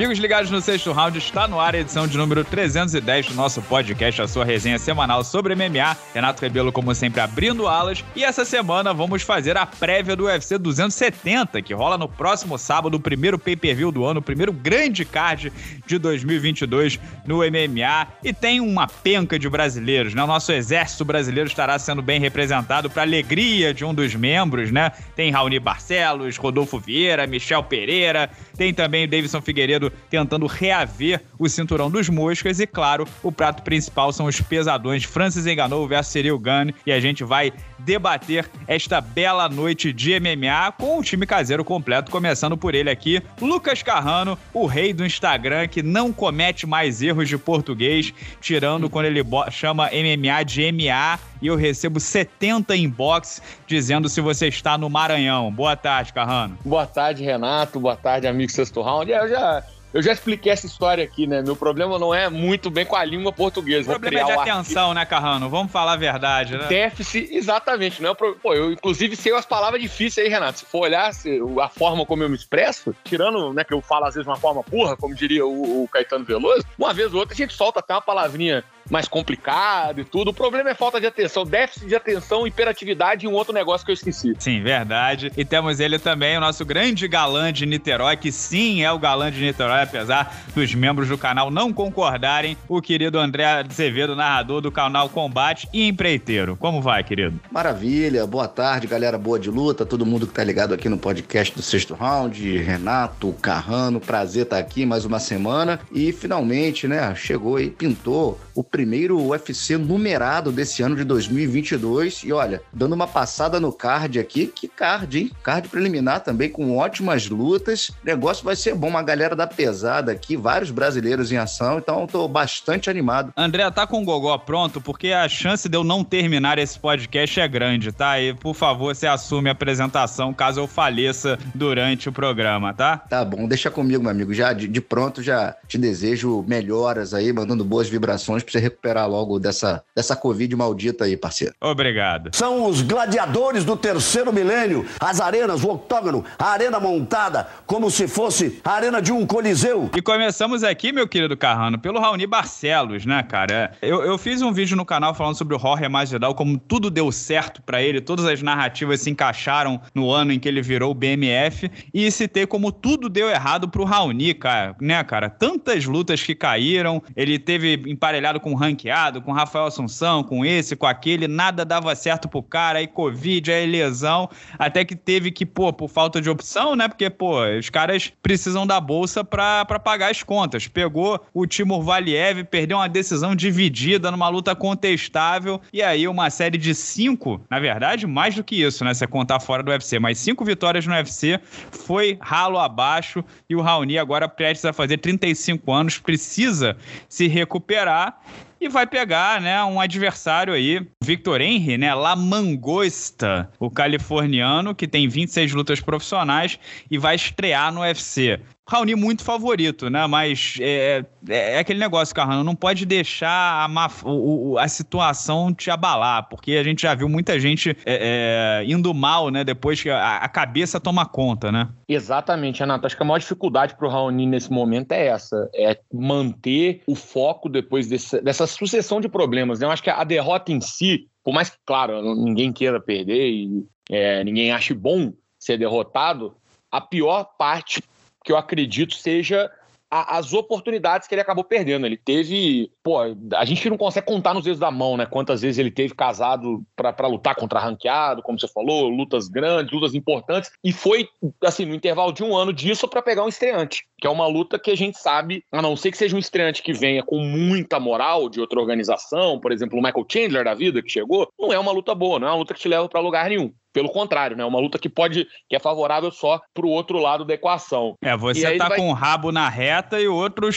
Amigos ligados no sexto round, está no ar a edição de número 310 do nosso podcast, a sua resenha semanal sobre MMA. Renato Rebelo, como sempre, abrindo alas. E essa semana vamos fazer a prévia do UFC 270, que rola no próximo sábado, o primeiro pay-per-view do ano, o primeiro grande card de 2022 no MMA. E tem uma penca de brasileiros, né? O nosso exército brasileiro estará sendo bem representado para alegria de um dos membros, né? Tem Raoni Barcelos, Rodolfo Vieira, Michel Pereira, tem também o Davidson Figueiredo tentando reaver o cinturão dos moscas. E claro, o prato principal são os pesadões Francis Enganou versus Cyril Gunn. E a gente vai debater esta bela noite de MMA com o time caseiro completo, começando por ele aqui, Lucas Carrano, o rei do Instagram, que não comete mais erros de português, tirando quando ele chama MMA de MA e eu recebo 70 inbox dizendo se você está no Maranhão. Boa tarde, Carrano. Boa tarde, Renato. Boa tarde, amigo Sexto Round. É, eu já eu já expliquei essa história aqui, né? Meu problema não é muito bem com a língua portuguesa. O problema é de atenção, né, Carrano? Vamos falar a verdade, né? Déficit, exatamente. Não é pro... Pô, eu inclusive sei as palavras difíceis aí, Renato. Se for olhar se, a forma como eu me expresso, tirando, né, que eu falo às vezes de uma forma burra, como diria o, o Caetano Veloso, uma vez ou outra a gente solta até uma palavrinha mais complicado e tudo. O problema é falta de atenção, déficit de atenção, hiperatividade e um outro negócio que eu esqueci. Sim, verdade. E temos ele também, o nosso grande galã de Niterói, que sim é o galã de Niterói, apesar dos membros do canal não concordarem, o querido André Azevedo, narrador do canal Combate e empreiteiro. Como vai, querido? Maravilha, boa tarde, galera boa de luta, todo mundo que tá ligado aqui no podcast do Sexto Round, Renato, Carrano, prazer estar tá aqui mais uma semana e finalmente, né, chegou e pintou o primeiro UFC numerado desse ano de 2022. E olha, dando uma passada no card aqui, que card, hein? Card preliminar também com ótimas lutas. O negócio vai ser bom, uma galera da pesada aqui, vários brasileiros em ação, então tô bastante animado. André, tá com o gogó pronto? Porque a chance de eu não terminar esse podcast é grande, tá? E por favor, você assume a apresentação caso eu faleça durante o programa, tá? Tá bom, deixa comigo, meu amigo. Já de, de pronto, já te desejo melhoras aí, mandando boas vibrações pra você recuperar logo dessa, dessa Covid maldita aí, parceiro. Obrigado. São os gladiadores do terceiro milênio, as arenas, o octógono, a arena montada, como se fosse a arena de um coliseu. E começamos aqui, meu querido Carrano, pelo Raoni Barcelos, né, cara? Eu, eu fiz um vídeo no canal falando sobre o Jorge Masvidal, como tudo deu certo para ele, todas as narrativas se encaixaram no ano em que ele virou o BMF, e citei como tudo deu errado pro Raoni, cara, né, cara? Tantas lutas que caíram, ele teve emparelhado com ranqueado, com Rafael Assunção, com esse, com aquele, nada dava certo pro cara, aí Covid, aí lesão, até que teve que, pô, por falta de opção, né? Porque, pô, os caras precisam da bolsa pra, pra pagar as contas. Pegou o Timur Valiev, perdeu uma decisão dividida numa luta contestável, e aí uma série de cinco, na verdade, mais do que isso, né? Se contar fora do UFC, mas cinco vitórias no UFC, foi ralo abaixo, e o Raoni agora prestes a fazer 35 anos, precisa se recuperar e vai pegar, né, um adversário aí, Victor Henry, né, La Mangosta, o californiano que tem 26 lutas profissionais e vai estrear no UFC. Raoni muito favorito, né? Mas é, é, é aquele negócio, Carrano, não pode deixar a, o, a situação te abalar, porque a gente já viu muita gente é, é, indo mal, né? Depois que a, a, cabeça toma conta, né? Exatamente, Renato. Acho que a maior dificuldade para o Raoni nesse momento é essa: é manter o foco depois desse, dessa sucessão de problemas. Né? Eu acho que a derrota em si, por mais que, claro, ninguém queira perder e é, ninguém ache bom ser derrotado, a pior parte que eu acredito seja a, as oportunidades que ele acabou perdendo. Ele teve. Pô, a gente não consegue contar nos dedos da mão, né? Quantas vezes ele teve casado para lutar contra ranqueado, como você falou, lutas grandes, lutas importantes. E foi, assim, no intervalo de um ano disso para pegar um estreante, que é uma luta que a gente sabe, a não ser que seja um estreante que venha com muita moral de outra organização, por exemplo, o Michael Chandler da vida que chegou, não é uma luta boa, não é uma luta que te leva para lugar nenhum. Pelo contrário, né? Uma luta que pode, que é favorável só pro outro lado da equação. É, você tá vai... com o rabo na reta e o outro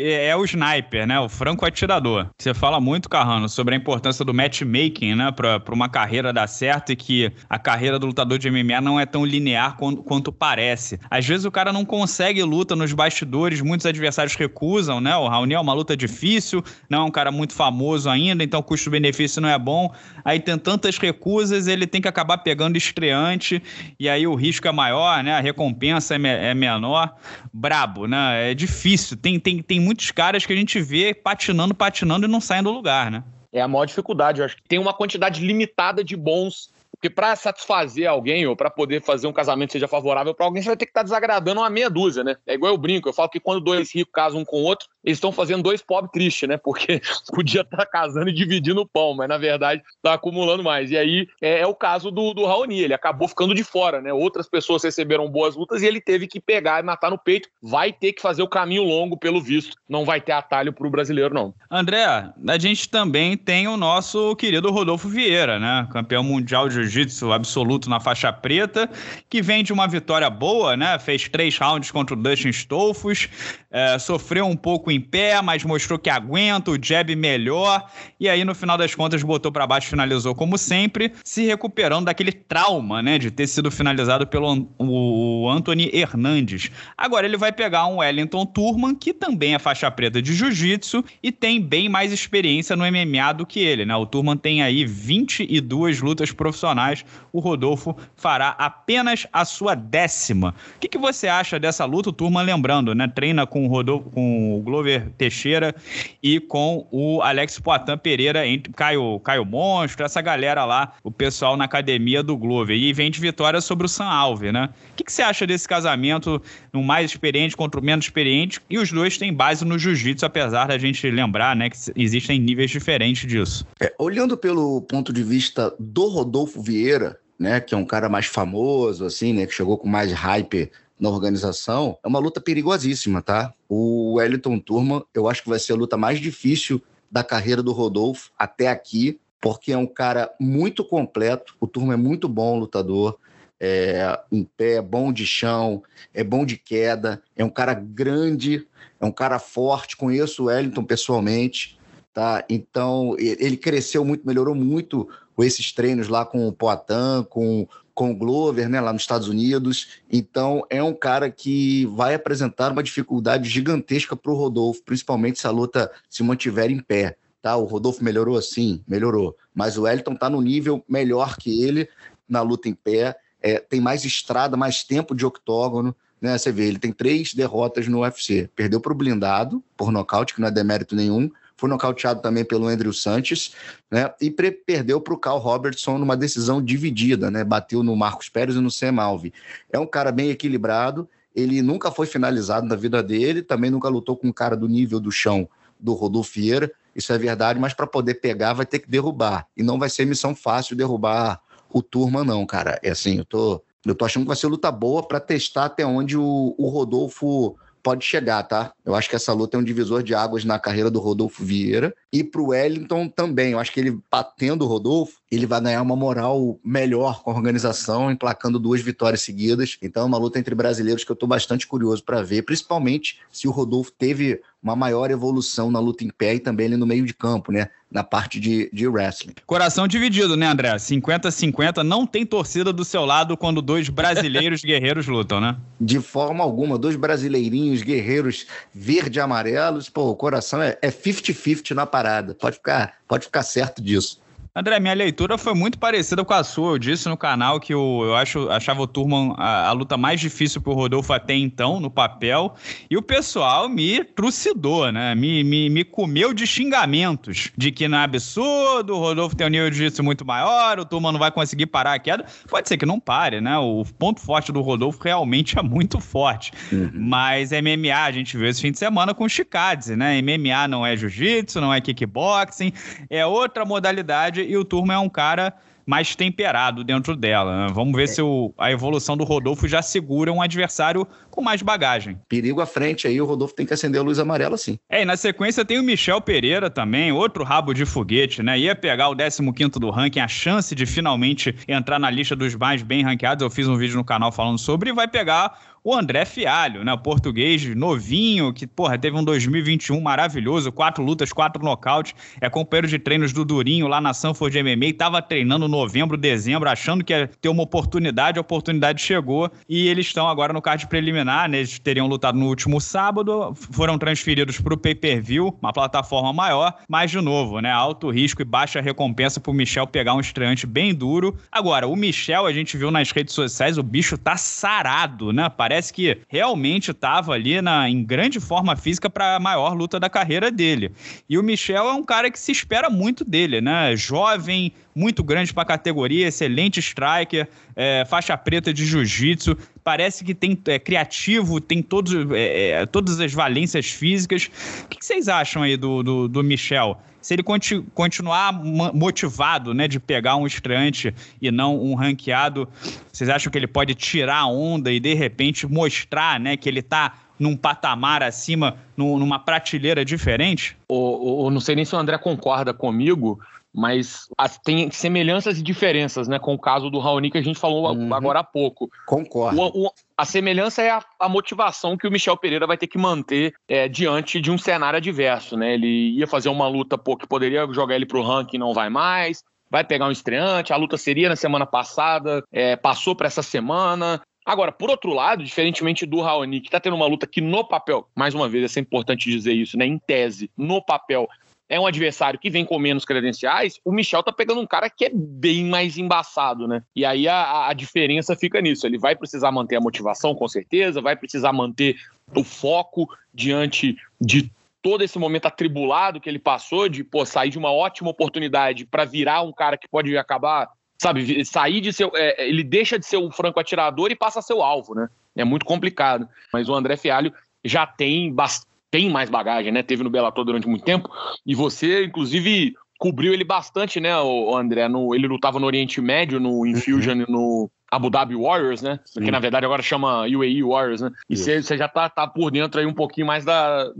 é o sniper, né? O franco atirador. Você fala muito, Carrano, sobre a importância do matchmaking, né? Pra, pra uma carreira dar certo e que a carreira do lutador de MMA não é tão linear quanto, quanto parece. Às vezes o cara não consegue luta nos bastidores, muitos adversários recusam, né? O Raoni é uma luta difícil, não é um cara muito famoso ainda, então o custo-benefício não é bom. Aí tem tantas recusas, ele tem que acabar pegando pegando estreante, e aí o risco é maior, né? A recompensa é, me é menor. Brabo, né? É difícil. Tem, tem, tem muitos caras que a gente vê patinando, patinando e não saem do lugar, né? É a maior dificuldade. Eu acho que tem uma quantidade limitada de bons porque para satisfazer alguém ou para poder fazer um casamento seja favorável para alguém, você vai ter que estar tá desagradando uma meia dúzia, né? É igual eu brinco, eu falo que quando dois ricos casam um com o outro, eles estão fazendo dois pobres tristes, né? Porque podia estar tá casando e dividindo o pão, mas na verdade está acumulando mais. E aí é, é, o caso do, do Raoni, ele acabou ficando de fora, né? Outras pessoas receberam boas lutas e ele teve que pegar e matar no peito. Vai ter que fazer o caminho longo, pelo visto. Não vai ter atalho para o brasileiro, não. André, a gente também tem o nosso querido Rodolfo Vieira, né? Campeão mundial de jiu-jitsu absoluto na faixa preta, que vem de uma vitória boa, né? Fez três rounds contra o Dustin Stolfos, é, sofreu um pouco em pé, mas mostrou que aguenta, o jab melhor, e aí no final das contas botou para baixo, finalizou como sempre, se recuperando daquele trauma, né, de ter sido finalizado pelo o Anthony Hernandes. Agora ele vai pegar um Wellington Turman, que também é faixa preta de jiu-jitsu e tem bem mais experiência no MMA do que ele, né? O Turman tem aí 22 lutas profissionais, o Rodolfo fará apenas a sua décima. O que, que você acha dessa luta? O Turman, lembrando, né, treina com o, Rodolfo, com o Glover Teixeira e com o Alex Poitin Pereira, entre Caio, Caio Monstro, essa galera lá, o pessoal na academia do Glover. E vem de vitória sobre o San Alve, né? O que, que você acha desse casamento, no mais experiente contra o menos experiente? E os dois têm base no jiu-jitsu, apesar da gente lembrar, né, que existem níveis diferentes disso. É, olhando pelo ponto de vista do Rodolfo Vieira, né, que é um cara mais famoso, assim, né, que chegou com mais hype na organização, é uma luta perigosíssima, tá? O Wellington Turman, eu acho que vai ser a luta mais difícil da carreira do Rodolfo até aqui, porque é um cara muito completo. O Turman é muito bom lutador, é em pé, bom de chão, é bom de queda, é um cara grande, é um cara forte. Conheço o Wellington pessoalmente, tá? Então ele cresceu muito, melhorou muito com esses treinos lá com o Poitin, com com o Glover, né, lá nos Estados Unidos. Então, é um cara que vai apresentar uma dificuldade gigantesca para o Rodolfo, principalmente se a luta se mantiver em pé. Tá? O Rodolfo melhorou, sim, melhorou. Mas o Wellington está no nível melhor que ele na luta em pé. É, tem mais estrada, mais tempo de octógono. Né? Você vê, ele tem três derrotas no UFC. Perdeu para o blindado, por nocaute, que não é demérito nenhum foi nocauteado também pelo Andrew Sanches, né? E perdeu para o Carl Robertson numa decisão dividida, né? Bateu no Marcos Pérez e no Sam Alve. É um cara bem equilibrado, ele nunca foi finalizado na vida dele, também nunca lutou com um cara do nível do chão do Rodolfo Vieira, isso é verdade, mas para poder pegar vai ter que derrubar. E não vai ser missão fácil derrubar o Turma, não, cara. É assim, eu tô, eu tô achando que vai ser luta boa para testar até onde o, o Rodolfo pode chegar, tá? Eu acho que essa luta é um divisor de águas na carreira do Rodolfo Vieira e pro Wellington também. Eu acho que ele batendo o Rodolfo, ele vai ganhar uma moral melhor com a organização, emplacando duas vitórias seguidas. Então é uma luta entre brasileiros que eu tô bastante curioso para ver, principalmente se o Rodolfo teve uma maior evolução na luta em pé e também ali no meio de campo, né? Na parte de, de wrestling. Coração dividido, né, André? 50-50, não tem torcida do seu lado quando dois brasileiros guerreiros lutam, né? De forma alguma, dois brasileirinhos guerreiros verde e amarelos, pô, o coração é 50-50 é na parada. Pode ficar, pode ficar certo disso. André, minha leitura foi muito parecida com a sua. Eu disse no canal que eu, eu acho, achava o Turman a, a luta mais difícil pro Rodolfo até então, no papel. E o pessoal me trucidou, né? Me, me, me comeu de xingamentos. De que não é absurdo, o Rodolfo tem um nível de jiu-jitsu muito maior, o Turman não vai conseguir parar a queda. Pode ser que não pare, né? O ponto forte do Rodolfo realmente é muito forte. Uhum. Mas MMA, a gente viu esse fim de semana com o Chikadze, né? MMA não é jiu-jitsu, não é kickboxing, é outra modalidade e o Turma é um cara mais temperado dentro dela. Né? Vamos ver é. se o, a evolução do Rodolfo já segura um adversário com mais bagagem. Perigo à frente aí, o Rodolfo tem que acender a luz amarela sim. É, e na sequência tem o Michel Pereira também, outro rabo de foguete, né? Ia pegar o 15 do ranking, a chance de finalmente entrar na lista dos mais bem ranqueados. Eu fiz um vídeo no canal falando sobre, e vai pegar o André Fialho, né? O português novinho, que, porra, teve um 2021 maravilhoso, quatro lutas, quatro nocautes, é companheiro de treinos do Durinho lá na Sanford MMA, tava treinando novembro, dezembro, achando que ia ter uma oportunidade, a oportunidade chegou e eles estão agora no card preliminar, né? Eles teriam lutado no último sábado, foram transferidos para o pay-per-view, uma plataforma maior, mas de novo, né? Alto risco e baixa recompensa pro Michel pegar um estreante bem duro. Agora, o Michel, a gente viu nas redes sociais, o bicho tá sarado, né? Parece que realmente tava ali na, em grande forma física para a maior luta da carreira dele. E o Michel é um cara que se espera muito dele, né? Jovem, muito grande para a categoria, excelente striker, é, faixa preta de jiu-jitsu, parece que tem é, criativo, tem todos, é, é todas as valências físicas. O que, que vocês acham aí do, do, do Michel? Se ele conti continuar motivado, né, de pegar um estreante e não um ranqueado, vocês acham que ele pode tirar a onda e de repente mostrar, né, que ele está num patamar acima, numa prateleira diferente? O, o, não sei nem se o André concorda comigo, mas tem semelhanças e diferenças, né, com o caso do Raoni que a gente falou uhum. agora há pouco. Concordo. O, o, a semelhança é a, a, motivação que o Michel Pereira vai ter que manter é, diante de um cenário adverso, né? Ele ia fazer uma luta pô, que poderia jogar ele para o ranking, não vai mais. Vai pegar um estreante, a luta seria na semana passada, é, passou para essa semana, Agora, por outro lado, diferentemente do Raoni, que está tendo uma luta que no papel, mais uma vez, é sempre importante dizer isso, né? Em tese, no papel, é um adversário que vem com menos credenciais, o Michel tá pegando um cara que é bem mais embaçado, né? E aí a, a diferença fica nisso. Ele vai precisar manter a motivação, com certeza, vai precisar manter o foco diante de todo esse momento atribulado que ele passou, de pô, sair de uma ótima oportunidade para virar um cara que pode acabar, sabe, sair de ser. É, ele deixa de ser um franco atirador e passa a ser o alvo, né? É muito complicado. Mas o André Fialho já tem bastante tem mais bagagem, né? Teve no Bellator durante muito tempo. E você, inclusive, cobriu ele bastante, né, o André? No, ele lutava no Oriente Médio, no Infusion uhum. no Abu Dhabi Warriors, né? Que na verdade agora chama UAE Warriors, né? E você já tá, tá por dentro aí um pouquinho mais da,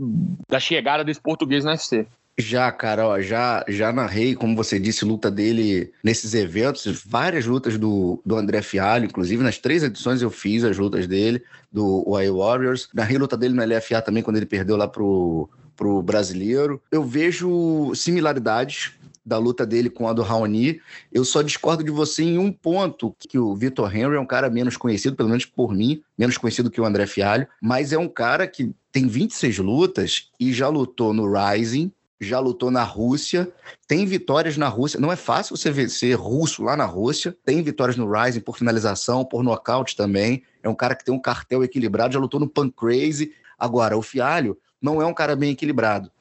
da chegada desse português no UFC. Já, cara, ó, já, já narrei, como você disse, luta dele nesses eventos, várias lutas do, do André Fialho, inclusive nas três edições eu fiz as lutas dele, do UAE Warriors. Narrei luta dele no LFA também, quando ele perdeu lá pro, pro brasileiro. Eu vejo similaridades da luta dele com a do Raoni. Eu só discordo de você em um ponto, que o Vitor Henry é um cara menos conhecido, pelo menos por mim, menos conhecido que o André Fialho, mas é um cara que tem 26 lutas e já lutou no Rising, já lutou na Rússia, tem vitórias na Rússia. Não é fácil você vencer russo lá na Rússia. Tem vitórias no Rising por finalização, por nocaute também. É um cara que tem um cartel equilibrado, já lutou no Pancrase. Agora, o Fialho não é um cara bem equilibrado.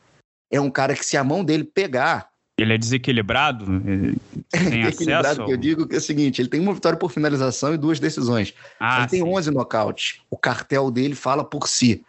É um cara que, se a mão dele pegar. Ele é desequilibrado? Tem é equilibrado, que eu digo que é o seguinte: ele tem uma vitória por finalização e duas decisões. Ah, ele tem 11 nocautes. O cartel dele fala por si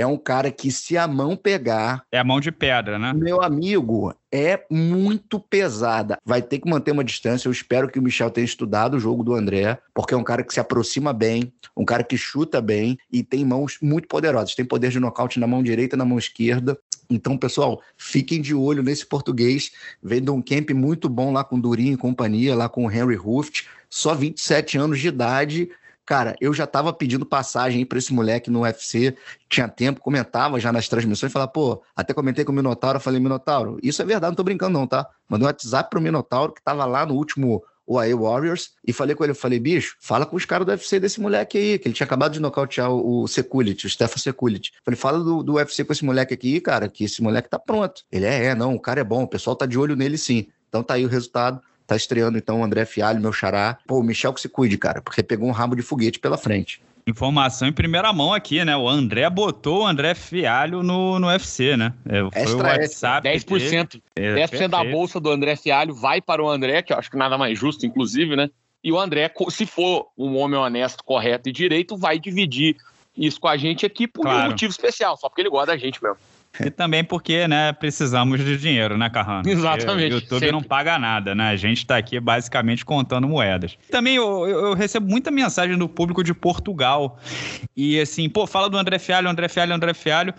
é um cara que, se a mão pegar. É a mão de pedra, né? Meu amigo, é muito pesada. Vai ter que manter uma distância. Eu espero que o Michel tenha estudado o jogo do André, porque é um cara que se aproxima bem, um cara que chuta bem e tem mãos muito poderosas. Tem poder de nocaute na mão direita e na mão esquerda. Então, pessoal, fiquem de olho nesse português. Vendo um camp muito bom lá com Durinho e companhia, lá com o Henry Ruft. Só 27 anos de idade Cara, eu já tava pedindo passagem para esse moleque no UFC, tinha tempo, comentava já nas transmissões, falava, pô, até comentei com o Minotauro, falei, Minotauro, isso é verdade, não tô brincando não, tá? Mandei um WhatsApp pro Minotauro, que tava lá no último UAE Warriors, e falei com ele, falei, bicho, fala com os caras do UFC desse moleque aí, que ele tinha acabado de nocautear o Sekulit, o Stefan Sekulit. Falei, fala do, do UFC com esse moleque aqui, cara, que esse moleque tá pronto. Ele é, é, não, o cara é bom, o pessoal tá de olho nele sim. Então tá aí o resultado. Tá estreando então o André Fialho, meu xará. Pô, o Michel que se cuide, cara, porque pegou um rabo de foguete pela frente. Informação em primeira mão aqui, né? O André botou o André Fialho no, no UFC, né? É, foi o WhatsApp. 10%. Dele. 10% é, da bolsa do André Fialho vai para o André, que eu acho que nada mais justo, inclusive, né? E o André, se for um homem honesto, correto e direito, vai dividir isso com a gente aqui por claro. um motivo especial, só porque ele gosta da gente mesmo. E também porque, né, precisamos de dinheiro, né, Carrano? Exatamente. O YouTube sempre. não paga nada, né? A gente tá aqui basicamente contando moedas. Também eu, eu, recebo muita mensagem do público de Portugal. E assim, pô, fala do André Fialho, André Fialho, André Fialho.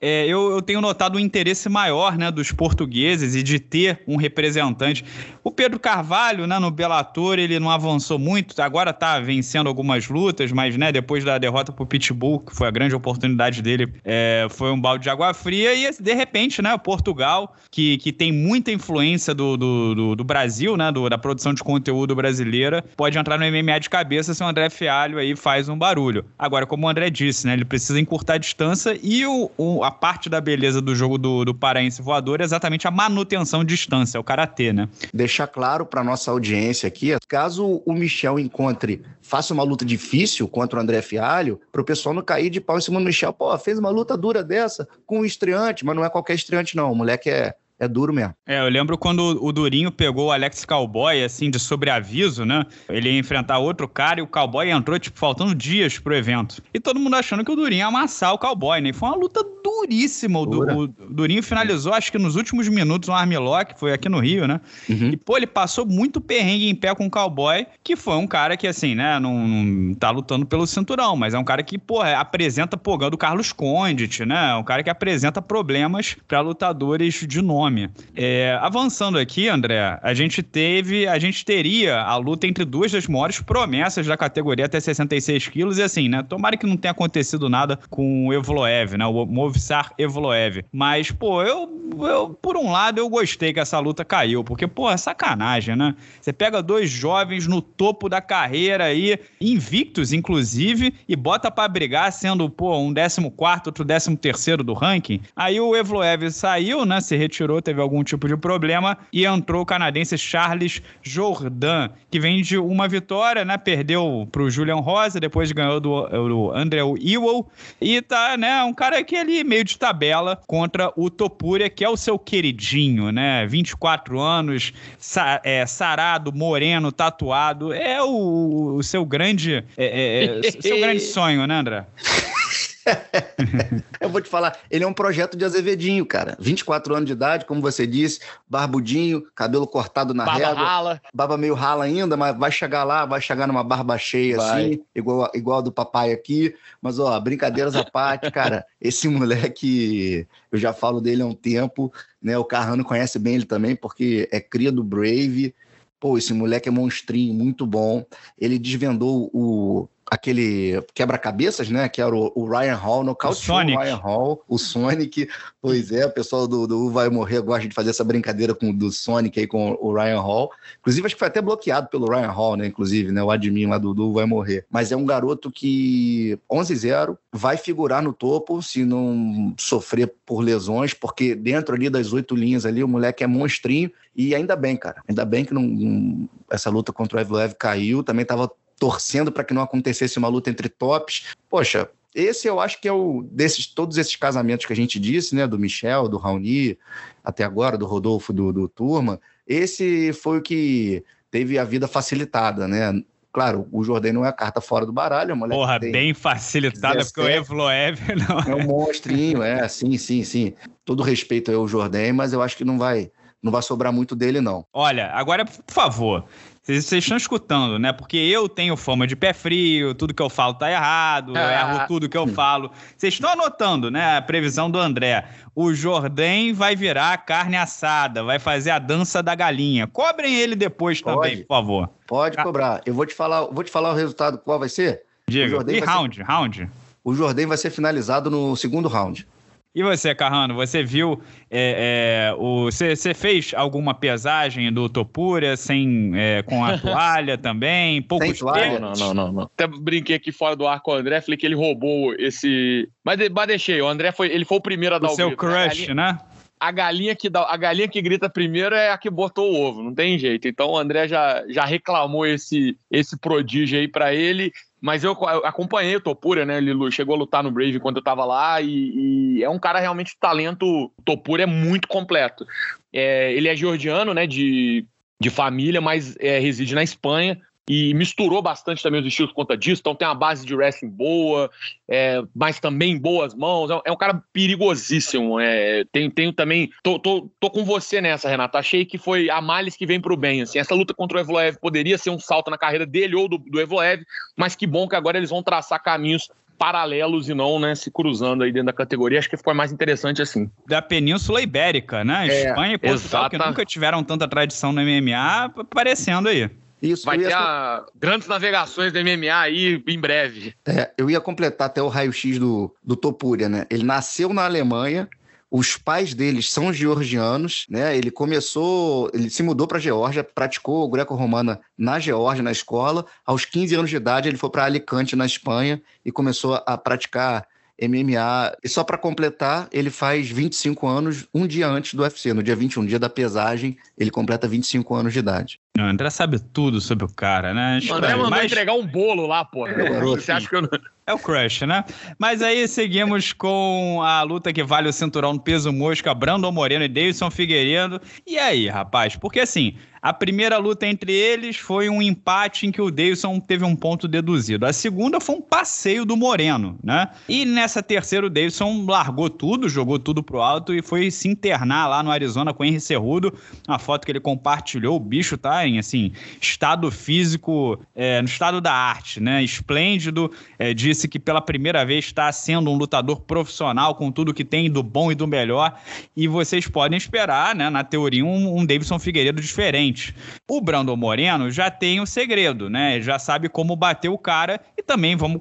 É, eu, eu tenho notado um interesse maior, né, dos portugueses e de ter um representante. O Pedro Carvalho, né, no Bellator, ele não avançou muito, agora tá vencendo algumas lutas, mas, né, depois da derrota pro Pitbull, que foi a grande oportunidade dele, é, foi um balde de água fria e, de repente, né, Portugal, que, que tem muita influência do, do, do, do Brasil, né, do, da produção de conteúdo brasileira, pode entrar no MMA de cabeça se o André Fialho aí faz um barulho. Agora, como o André disse, né, ele precisa encurtar a distância e o, o a parte da beleza do jogo do, do paraense voador é exatamente a manutenção de distância, é o karatê, né? Deixar claro para nossa audiência aqui, caso o Michel encontre, faça uma luta difícil contra o André Fialho, para o pessoal não cair de pau em cima do Michel. Pô, fez uma luta dura dessa com um estreante, mas não é qualquer estreante, não. O moleque é é duro mesmo. É, eu lembro quando o Durinho pegou o Alex Cowboy, assim, de sobreaviso, né? Ele ia enfrentar outro cara e o Cowboy entrou, tipo, faltando dias pro evento. E todo mundo achando que o Durinho ia amassar o Cowboy, né? E foi uma luta duríssima. O, du o Durinho finalizou, acho que nos últimos minutos, um armlock, foi aqui no Rio, né? Uhum. E, pô, ele passou muito perrengue em pé com o Cowboy, que foi um cara que, assim, né, não, não tá lutando pelo cinturão, mas é um cara que, pô, apresenta, pô, do Carlos Condit, né? Um cara que apresenta problemas para lutadores de nome nome. É, avançando aqui, André, a gente teve, a gente teria a luta entre duas das maiores promessas da categoria até 66 quilos, e assim, né? Tomara que não tenha acontecido nada com o Evloev, né? O Movistar Evloev. Mas, pô, eu, eu, por um lado, eu gostei que essa luta caiu, porque, pô, é sacanagem, né? Você pega dois jovens no topo da carreira aí, invictos, inclusive, e bota para brigar sendo, pô, um 14, outro 13 do ranking. Aí o Evloev saiu, né? Se retirou teve algum tipo de problema e entrou o canadense Charles Jordan, que vem de uma vitória, né? Perdeu pro Julian Rosa, depois ganhou do, do André Ewell e tá, né? Um cara que ali meio de tabela contra o Topuria, que é o seu queridinho, né? 24 anos, sa é, sarado, moreno, tatuado. É o, o seu grande, é, é, é seu grande sonho, né, André? eu vou te falar, ele é um projeto de Azevedinho, cara. 24 anos de idade, como você disse, barbudinho, cabelo cortado na barba régua. rala. Barba meio rala ainda, mas vai chegar lá, vai chegar numa barba cheia vai. assim, igual, igual a do papai aqui. Mas, ó, brincadeiras à parte, cara, esse moleque, eu já falo dele há um tempo, né? O Carrano conhece bem ele também, porque é cria do Brave. Pô, esse moleque é monstrinho, muito bom. Ele desvendou o aquele quebra-cabeças, né? Que era o, o Ryan Hall, no o Ryan Hall, o Sonic. Pois é, o pessoal do, do Vai Morrer gosta de fazer essa brincadeira com do Sonic aí com o Ryan Hall. Inclusive, acho que foi até bloqueado pelo Ryan Hall, né? Inclusive, né? O admin lá do, do Vai Morrer. Mas é um garoto que 11-0 vai figurar no topo se não sofrer por lesões, porque dentro ali das oito linhas ali, o moleque é monstrinho. E ainda bem, cara. Ainda bem que não, não essa luta contra o Evloev caiu. Também tava torcendo para que não acontecesse uma luta entre tops. Poxa, esse eu acho que é o desses todos esses casamentos que a gente disse, né, do Michel, do Raoni, até agora do Rodolfo, do, do Turma, esse foi o que teve a vida facilitada, né? Claro, o Jordan não é a carta fora do baralho. A Porra, bem facilitada, porque o Evloev não é. um monstrinho, é, sim, sim, sim. Todo respeito ao Jordan, mas eu acho que não vai, não vai sobrar muito dele, não. Olha, agora, por favor, vocês estão escutando, né? Porque eu tenho fama de pé frio, tudo que eu falo tá errado, eu erro ah. tudo que eu falo. Vocês estão anotando, né? A previsão do André. O Jordan vai virar carne assada, vai fazer a dança da galinha. Cobrem ele depois Pode. também, por favor. Pode cobrar. Eu vou te falar, vou te falar o resultado qual vai ser. Diga. E round, ser... round. O Jordan vai ser finalizado no segundo round. E você, Carrano, você viu é, é, o. Você, você fez alguma pesagem do Topuria sem, é, com a toalha também? Poucos toalha? Não, não, não, não. Até brinquei aqui fora do ar com o André, falei que ele roubou esse. Mas, mas deixei, o André foi. Ele foi o primeiro a dar o, o seu grito, né? crush, né? a galinha que dá, a galinha que grita primeiro é a que botou o ovo, não tem jeito. Então o André já, já reclamou esse esse prodígio aí para ele. Mas eu, acompanhei o Topura, né? Ele chegou a lutar no Brave quando eu tava lá e, e é um cara realmente de talento. O Topura é muito completo. É, ele é georgiano, né? De, de família, mas é, reside na Espanha. E misturou bastante também os estilos por conta disso. Então tem uma base de wrestling boa, é, mas também boas mãos. É, é um cara perigosíssimo. É, tem, tenho também. Tô, tô, tô com você nessa, Renato. Achei que foi a males que vem pro bem. Assim, essa luta contra o Evloev poderia ser um salto na carreira dele ou do, do Evloev, mas que bom que agora eles vão traçar caminhos paralelos e não né, se cruzando aí dentro da categoria. Acho que ficou mais interessante assim. Da Península Ibérica, né? É, Espanha e Portugal, que nunca tiveram tanta tradição no MMA, aparecendo aí. Isso, Vai ter a... grandes navegações do MMA aí em breve. É, eu ia completar até o raio-x do, do Topuria, né? Ele nasceu na Alemanha, os pais deles são georgianos, né? Ele começou, ele se mudou para a Geórgia, praticou greco-romana na Geórgia, na escola. Aos 15 anos de idade, ele foi para Alicante, na Espanha, e começou a praticar MMA. E só para completar, ele faz 25 anos um dia antes do UFC. No dia 21, dia da pesagem, ele completa 25 anos de idade. O André sabe tudo sobre o cara, né? O André mandou Mas... entregar um bolo lá, pô. É, Você acha que eu não... É o crush, né? Mas aí seguimos com a luta que vale o cinturão no peso mosca, Brandon Moreno e Davidson Figueiredo. E aí, rapaz? Porque assim, a primeira luta entre eles foi um empate em que o Davidson teve um ponto deduzido. A segunda foi um passeio do Moreno, né? E nessa terceira o Davidson largou tudo, jogou tudo pro alto e foi se internar lá no Arizona com o Henry Cerrudo. Uma foto que ele compartilhou, o bicho tá em, assim, estado físico, é, no estado da arte, né? Esplêndido. É, disse que pela primeira vez está sendo um lutador profissional com tudo que tem do bom e do melhor. E vocês podem esperar, né? Na teoria, um, um Davidson Figueiredo diferente o Brandon Moreno já tem o segredo, né? Já sabe como bater o cara e também vamos,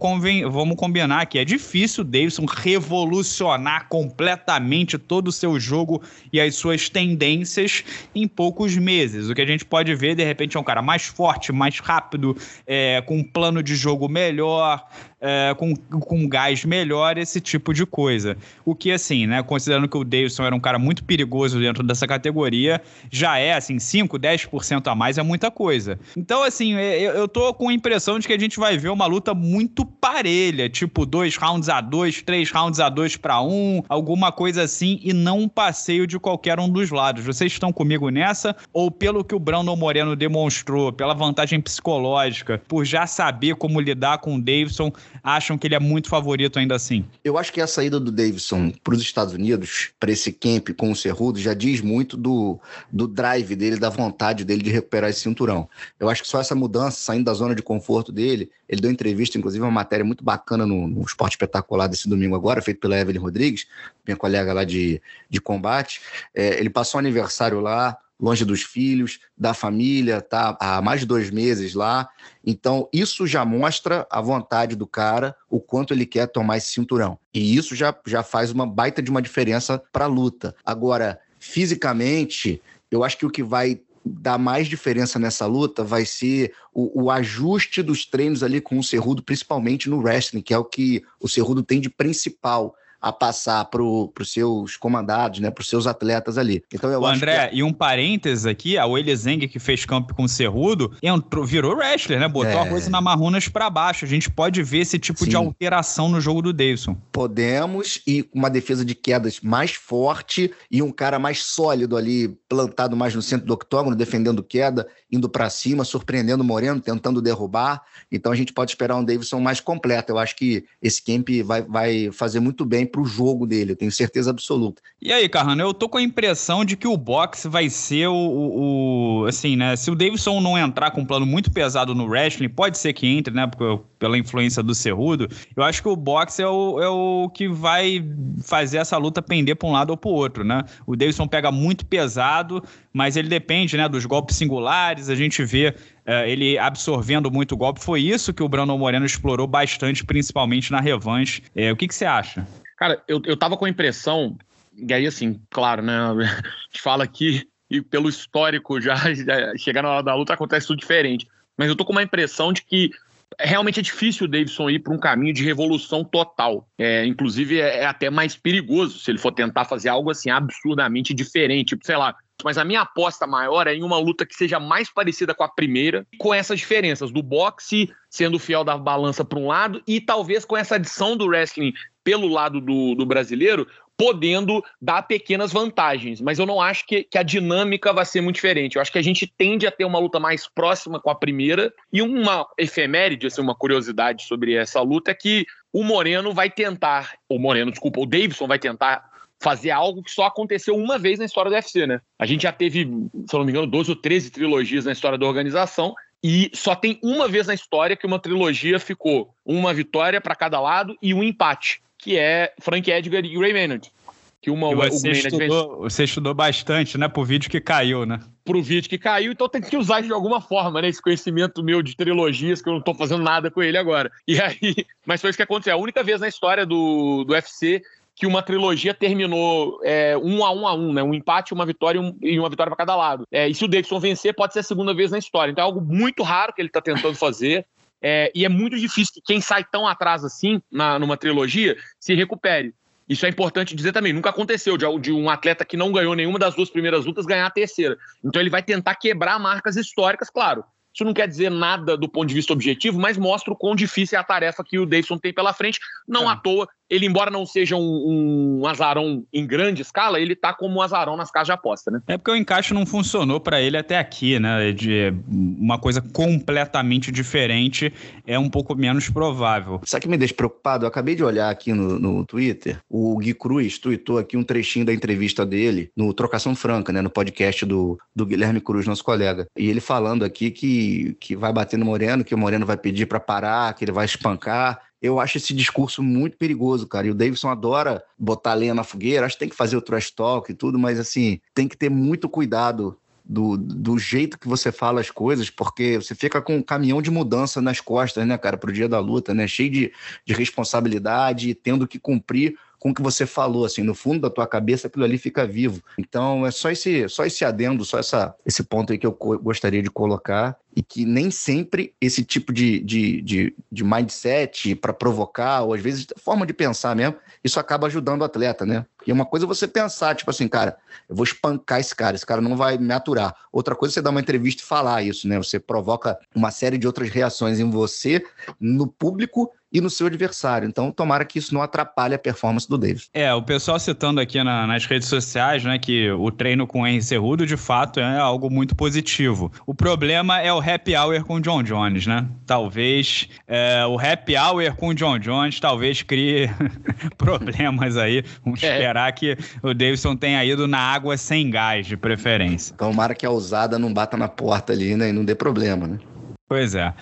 vamos combinar que é difícil o Davidson revolucionar completamente todo o seu jogo e as suas tendências em poucos meses. O que a gente pode ver, de repente, é um cara mais forte, mais rápido, é, com um plano de jogo melhor, é, com, com gás melhor, esse tipo de coisa. O que, assim, né, considerando que o Davidson era um cara muito perigoso dentro dessa categoria, já é, assim, 5, 10% a mais é muita coisa. Então, assim, é, eu, eu tô com a impressão de que a gente vai ver uma luta muito parelha, tipo dois rounds a dois, três rounds a dois para um, alguma coisa assim, e não um passeio de qualquer um dos lados. Vocês estão comigo nessa? Ou pelo que o Brandon Moreno demonstrou, pela vantagem psicológica, por já saber como lidar com o Davidson, acham que ele é muito favorito ainda assim? Eu acho que a saída do Davidson para os Estados Unidos, para esse camp com o Cerrudo, já diz muito do, do drive dele, da vontade dele de recuperar esse cinturão. Eu acho que só essa mudança, saindo da zona de conforto dele, ele deu entrevista, inclusive, uma matéria muito bacana no, no Esporte Espetacular desse domingo agora, feito pela Evelyn Rodrigues, minha colega lá de, de combate. É, ele passou um aniversário lá, longe dos filhos, da família, tá há mais de dois meses lá. Então, isso já mostra a vontade do cara, o quanto ele quer tomar esse cinturão. E isso já, já faz uma baita de uma diferença para a luta. Agora, fisicamente, eu acho que o que vai dar mais diferença nessa luta vai ser o, o, ajuste dos treinos ali com o Cerrudo, principalmente no wrestling, que é o que o Cerrudo tem de principal a passar para os seus comandados, né, para os seus atletas ali. Então eu o acho André, que... e um parênteses aqui, a Willie Zeng, que fez campo com o Cerrudo, entrou, virou wrestler, né? Botou é... a coisa na marrunas para baixo. A gente pode ver esse tipo Sim. de alteração no jogo do Davidson. Podemos, e uma defesa de quedas mais forte e um cara mais sólido ali, plantado mais no centro do octógono, defendendo queda, indo para cima, surpreendendo o Moreno, tentando derrubar. Então a gente pode esperar um Davidson mais completo. Eu acho que esse camp vai, vai fazer muito bem para o jogo dele, eu tenho certeza absoluta. E aí, Carrano, eu tô com a impressão de que o boxe vai ser o, o, Assim, né? Se o Davidson não entrar com um plano muito pesado no wrestling, pode ser que entre, né? Porque, pela influência do Cerrudo, eu acho que o boxe é o, é o que vai fazer essa luta pender para um lado ou para o outro, né? O Davidson pega muito pesado, mas ele depende, né, dos golpes singulares, a gente vê uh, ele absorvendo muito golpe. Foi isso que o Brandon Moreno explorou bastante, principalmente na revanche. Uh, o que, que você acha? Cara, eu, eu tava com a impressão, e aí assim, claro, né? A gente fala aqui e pelo histórico já, já chegar na hora da luta acontece tudo diferente. Mas eu tô com uma impressão de que realmente é difícil o Davidson ir para um caminho de revolução total. É, inclusive, é, é, até mais perigoso se ele for tentar fazer algo assim absurdamente diferente. Tipo, sei lá. Mas a minha aposta maior é em uma luta que seja mais parecida com a primeira, com essas diferenças do boxe sendo fiel da balança para um lado e talvez com essa adição do wrestling pelo lado do, do brasileiro, podendo dar pequenas vantagens. Mas eu não acho que, que, a dinâmica vai ser muito diferente. Eu acho que a gente tende a ter uma luta mais próxima com a primeira. E uma efeméride, assim, uma curiosidade sobre essa luta é que o Moreno vai tentar, o Moreno, desculpa, o Davidson vai tentar fazer algo que só aconteceu uma vez na história do UFC, né? A gente já teve, se eu não me engano, 12 ou 13 trilogias na história da organização e só tem uma vez na história que uma trilogia ficou uma vitória para cada lado e um empate, que é Frank Edgar e Ray Maynard. Que uma, e você, estudou, você estudou bastante, né? Pro vídeo que caiu, né? Pro vídeo que caiu, então tem que usar de alguma forma, né? Esse conhecimento meu de trilogias, que eu não tô fazendo nada com ele agora. E aí, mas foi isso que aconteceu. A única vez na história do, do UFC que uma trilogia terminou é, um a um a um, né? Um empate, uma vitória um, e uma vitória para cada lado. É, e se o Davidson vencer, pode ser a segunda vez na história. Então é algo muito raro que ele está tentando fazer. É, e é muito difícil que quem sai tão atrás assim na, numa trilogia se recupere. Isso é importante dizer também. Nunca aconteceu de, de, um atleta que não ganhou nenhuma das duas primeiras lutas ganhar a terceira. Então ele vai tentar quebrar marcas históricas, claro. Isso não quer dizer nada do ponto de vista objetivo, mas mostra o quão difícil é a tarefa que o Davidson tem pela frente. Não é. à toa, ele, embora não seja um, um, azarão em grande escala, ele tá como um azarão nas casas de aposta, né? É porque o encaixe não funcionou para ele até aqui, né? De uma coisa completamente diferente é um pouco menos provável. Sabe que me deixa preocupado? Eu acabei de olhar aqui no, no Twitter, o Gui Cruz tweetou aqui um trechinho da entrevista dele no Trocação Franca, né? No podcast do, do Guilherme Cruz, nosso colega. E ele falando aqui que, que vai bater no Moreno, que o Moreno vai pedir para parar, que ele vai espancar eu acho esse discurso muito perigoso, cara. E o Davidson adora botar lenha na fogueira, acho que tem que fazer o trash talk e tudo, mas assim, tem que ter muito cuidado do, do jeito que você fala as coisas, porque você fica com um caminhão de mudança nas costas, né, cara, pro dia da luta, né? Cheio de, de responsabilidade, tendo que cumprir com o que você falou, assim, no fundo da tua cabeça aquilo ali fica vivo. Então é só esse, só esse adendo, só essa, esse ponto aí que eu gostaria de colocar e que nem sempre esse tipo de, de, de, de mindset para provocar, ou às vezes forma de pensar mesmo, isso acaba ajudando o atleta, né? E uma coisa é você pensar, tipo assim, cara, eu vou espancar esse cara, esse cara não vai me aturar. Outra coisa é você dar uma entrevista e falar isso, né? Você provoca uma série de outras reações em você, no público e no seu adversário. Então, tomara que isso não atrapalhe a performance do Davis. É, o pessoal citando aqui na, nas redes sociais, né, que o treino com o Henry Cerrudo, de fato, é algo muito positivo. O problema é o happy hour com o John Jones, né? Talvez é, o happy hour com o John Jones talvez crie problemas aí. Vamos é. esperar que o Davidson tenha ido na água sem gás, de preferência. Tomara que a usada não bata na porta ali, né, e não dê problema, né? Pois é.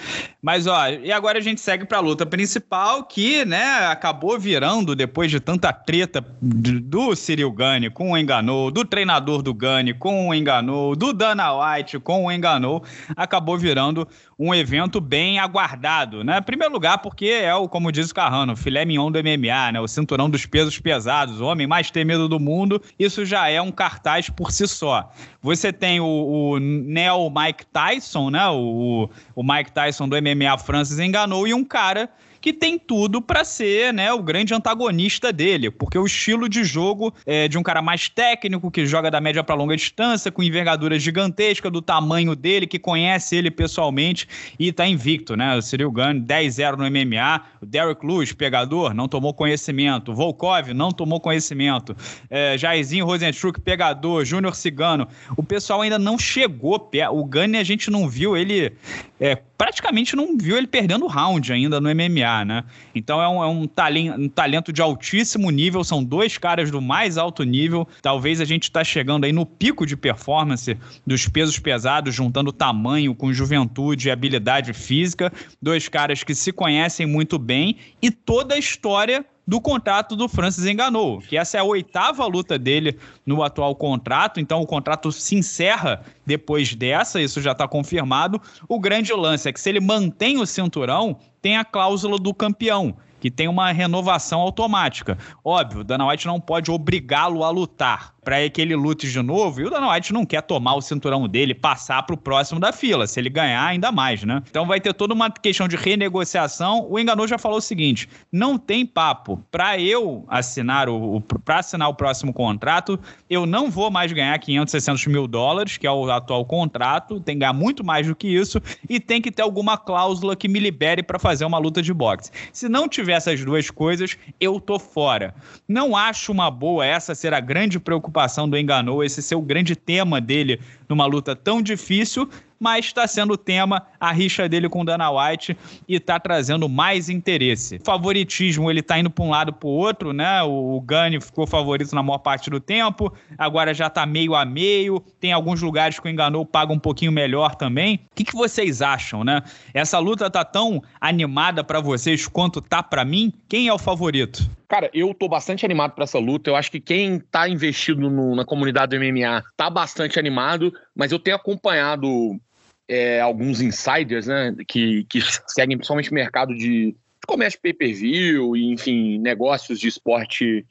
Mas, ó, e agora a gente segue para a luta principal, que, né, acabou virando, depois de tanta treta do Cyril Gane com o Enganou, do treinador do Gane com o Enganou, do Dana White com o Enganou, acabou virando um evento bem aguardado, né? Em primeiro lugar, porque é o, como diz o Carrano, filé mignon do MMA, né? O cinturão dos pesos pesados, o homem mais temido do mundo. Isso já é um cartaz por si só. Você tem o, o Neo Mike Tyson, né? O, o Mike Tyson do MMA Francis enganou e um cara que tem tudo para ser né, o grande antagonista dele, porque o estilo de jogo é de um cara mais técnico, que joga da média para longa distância, com envergadura gigantesca, do tamanho dele, que conhece ele pessoalmente e tá invicto, né? O Cyril Gunn 10-0 no MMA, o Derek Lewis, pegador, não tomou conhecimento, Volkov não tomou conhecimento, é, Jairzinho Rosenstruck, pegador, Júnior Cigano, o pessoal ainda não chegou, o Gunn a gente não viu ele é, praticamente não viu ele perdendo round ainda no MMA, né? Então é um, é um, talento, um talento de altíssimo nível, são dois caras do mais alto nível. Talvez a gente está chegando aí no pico de performance dos pesos pesados, juntando tamanho com juventude e habilidade física. Dois caras que se conhecem muito bem e toda a história do contrato do Francis enganou, que essa é a oitava luta dele no atual contrato, então o contrato se encerra depois dessa, isso já está confirmado. O grande lance é que se ele mantém o cinturão, tem a cláusula do campeão, que tem uma renovação automática. Óbvio, Dana White não pode obrigá-lo a lutar, para que ele lute de novo. E o Dana White não quer tomar o cinturão dele, passar para o próximo da fila. Se ele ganhar, ainda mais, né? Então vai ter toda uma questão de renegociação. O Enganou já falou o seguinte: não tem papo. Para eu assinar o, o para assinar o próximo contrato, eu não vou mais ganhar 500, 600 mil dólares, que é o atual contrato. Tem que ganhar muito mais do que isso e tem que ter alguma cláusula que me libere para fazer uma luta de boxe. Se não tiver essas duas coisas, eu tô fora. Não acho uma boa essa ser a grande preocupação do Enganou, esse ser o grande tema dele numa luta tão difícil, mas está sendo o tema a rixa dele com Dana White e está trazendo mais interesse. Favoritismo, ele está indo para um lado para o outro, né? O, o Gunny ficou favorito na maior parte do tempo, agora já está meio a meio. Tem alguns lugares que o Enganou paga um pouquinho melhor também. O que, que vocês acham, né? Essa luta tá tão animada para vocês quanto tá para mim? Quem é o favorito? Cara, eu tô bastante animado para essa luta. Eu acho que quem tá investido no, na comunidade do MMA tá bastante animado, mas eu tenho acompanhado é, alguns insiders, né, que, que seguem principalmente o mercado de, de comércio pay-per-view e, enfim, negócios de esporte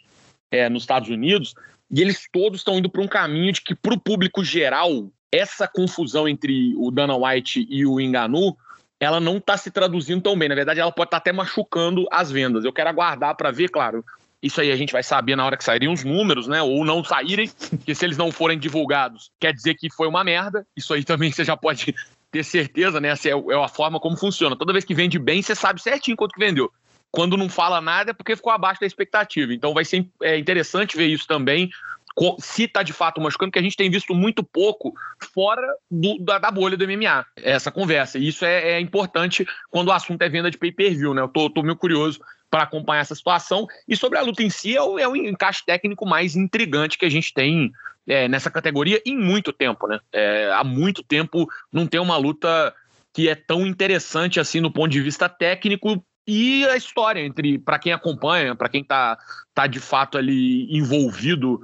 é, nos Estados Unidos, e eles todos estão indo para um caminho de que, para o público geral, essa confusão entre o Dana White e o Enganu ela não está se traduzindo tão bem. Na verdade, ela pode estar tá até machucando as vendas. Eu quero aguardar para ver, claro. Isso aí a gente vai saber na hora que saírem os números, né? Ou não saírem, porque se eles não forem divulgados, quer dizer que foi uma merda. Isso aí também você já pode ter certeza, né? Essa é, é a forma como funciona. Toda vez que vende bem, você sabe certinho quanto que vendeu. Quando não fala nada é porque ficou abaixo da expectativa. Então vai ser é, interessante ver isso também se está de fato machucando, que a gente tem visto muito pouco fora do, da, da, bolha do MMA, essa conversa. E isso é, é, importante quando o assunto é venda de pay-per-view, né? Eu tô, tô meio curioso para acompanhar essa situação. E sobre a luta em si, é o, é o encaixe técnico mais intrigante que a gente tem é, nessa categoria em muito tempo, né? É, há muito tempo não tem uma luta que é tão interessante assim no ponto de vista técnico e a história entre para quem acompanha, para quem está tá de fato ali envolvido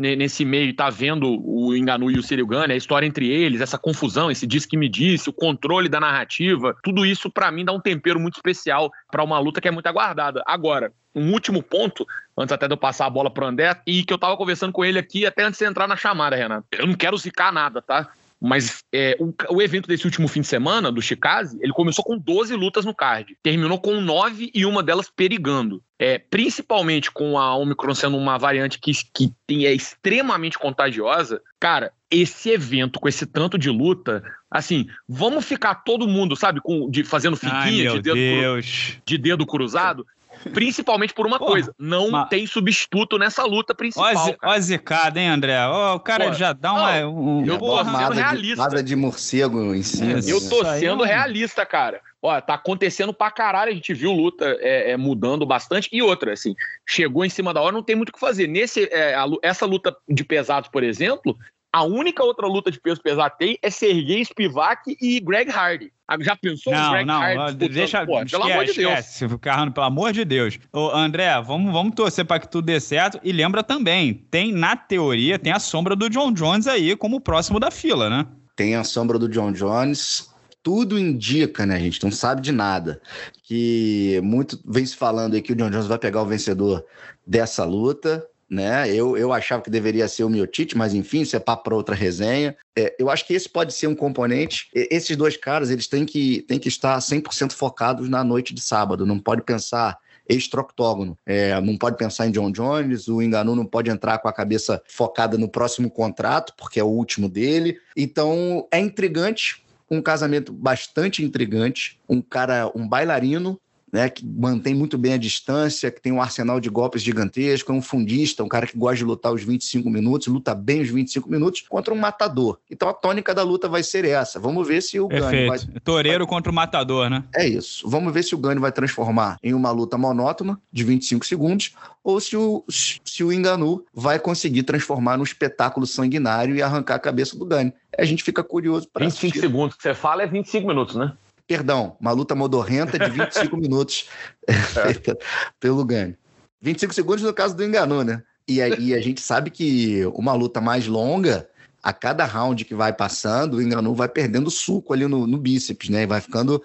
nesse meio tá vendo o Enganu e o Sirigan, a história entre eles, essa confusão, esse diz que me disse, o controle da narrativa, tudo isso para mim dá um tempero muito especial para uma luta que é muito aguardada. Agora, um último ponto, antes até de eu passar a bola pro André, e que eu tava conversando com ele aqui até antes de entrar na chamada, Renato. Eu não quero zicar nada, tá? Mas é, o, o, evento desse último fim de semana, do Chicase, ele começou com 12 lutas no card. Terminou com 9 e uma delas perigando. É, principalmente com a Omicron sendo uma variante que, que tem, é extremamente contagiosa. Cara, esse evento com esse tanto de luta, assim, vamos ficar todo mundo, sabe, com, de, fazendo fiquinha Ai, de, dedo, de dedo cruzado. Principalmente por uma Porra, coisa, não mas... tem substituto nessa luta principal. Ó a zicada, hein, André? Ó, o cara Porra, já dá uma. um, eu tô sendo realista. De, de morcego em cima. Eu tô sendo realista, cara. Ó, tá acontecendo pra caralho, a gente viu luta é, é, mudando bastante. E outra, assim, chegou em cima da hora, não tem muito o que fazer. Nesse, é, a, essa luta de pesados, por exemplo, a única outra luta de peso pesado que tem é Sergei Spivak e Greg Hardy. Ah, já pensou não, Greg não, Hardy? Deixa, Pô, esquece, pelo amor de Deus. Esquece, Carrano, pelo amor de Deus. Ô, André, vamos, vamos torcer para que tudo dê certo. E lembra também, tem na teoria, tem a sombra do John Jones aí como próximo da fila, né? Tem a sombra do John Jones. Tudo indica, né, gente não sabe de nada, que muito vem se falando aí que o John Jones vai pegar o vencedor dessa luta né? Eu, eu achava que deveria ser o Miotite, mas enfim, isso é papo para outra resenha. É, eu acho que esse pode ser um componente. Esses dois caras, eles têm que, têm que estar 100% focados na noite de sábado, não pode pensar extra-octógono. É, não pode pensar em John Jones, o Enganu não pode entrar com a cabeça focada no próximo contrato, porque é o último dele. Então, é intrigante, um casamento bastante intrigante, um cara, um bailarino né, que mantém muito bem a distância, que tem um arsenal de golpes gigantesco, é um fundista, um cara que gosta de lutar os 25 minutos, luta bem os 25 minutos, contra um matador. Então a tônica da luta vai ser essa. Vamos ver se o Gane vai... Toreiro contra o matador, né? É isso. Vamos ver se o Gane vai transformar em uma luta monótona de 25 segundos ou se o, se o Enganu vai conseguir transformar num espetáculo sanguinário e arrancar a cabeça do Gane. A gente fica curioso para 25 assistir. segundos que você fala é 25 minutos, né? Perdão, uma luta modorrenta de 25 minutos feita pelo Gane. 25 segundos no caso do Enganu, né? E a, a gente sabe que uma luta mais longa, a cada round que vai passando, o Enganu vai perdendo suco ali no, no bíceps, né? E vai ficando.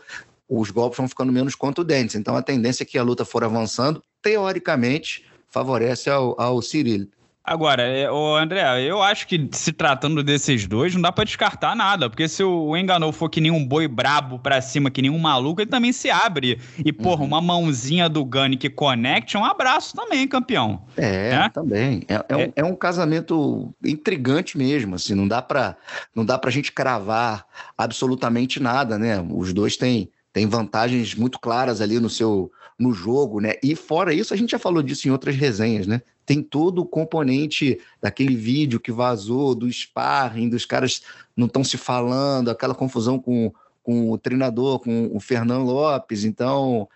Os golpes vão ficando menos contundentes. Então a tendência é que a luta for avançando, teoricamente, favorece ao, ao Cyril. Agora, é, o André, eu acho que se tratando desses dois, não dá para descartar nada, porque se o Enganou for que nem um boi brabo pra cima, que nem um maluco, ele também se abre. E, porra, uhum. uma mãozinha do Gunny que conecte, um abraço também, campeão. É, é? também. É, é, um, é. é um casamento intrigante mesmo, assim, não dá pra, não dá pra gente cravar absolutamente nada, né? Os dois têm, têm vantagens muito claras ali no seu no jogo, né? E fora isso, a gente já falou disso em outras resenhas, né? Tem todo o componente daquele vídeo que vazou, do sparring, dos caras não estão se falando, aquela confusão com, com o treinador, com o Fernando Lopes. Então,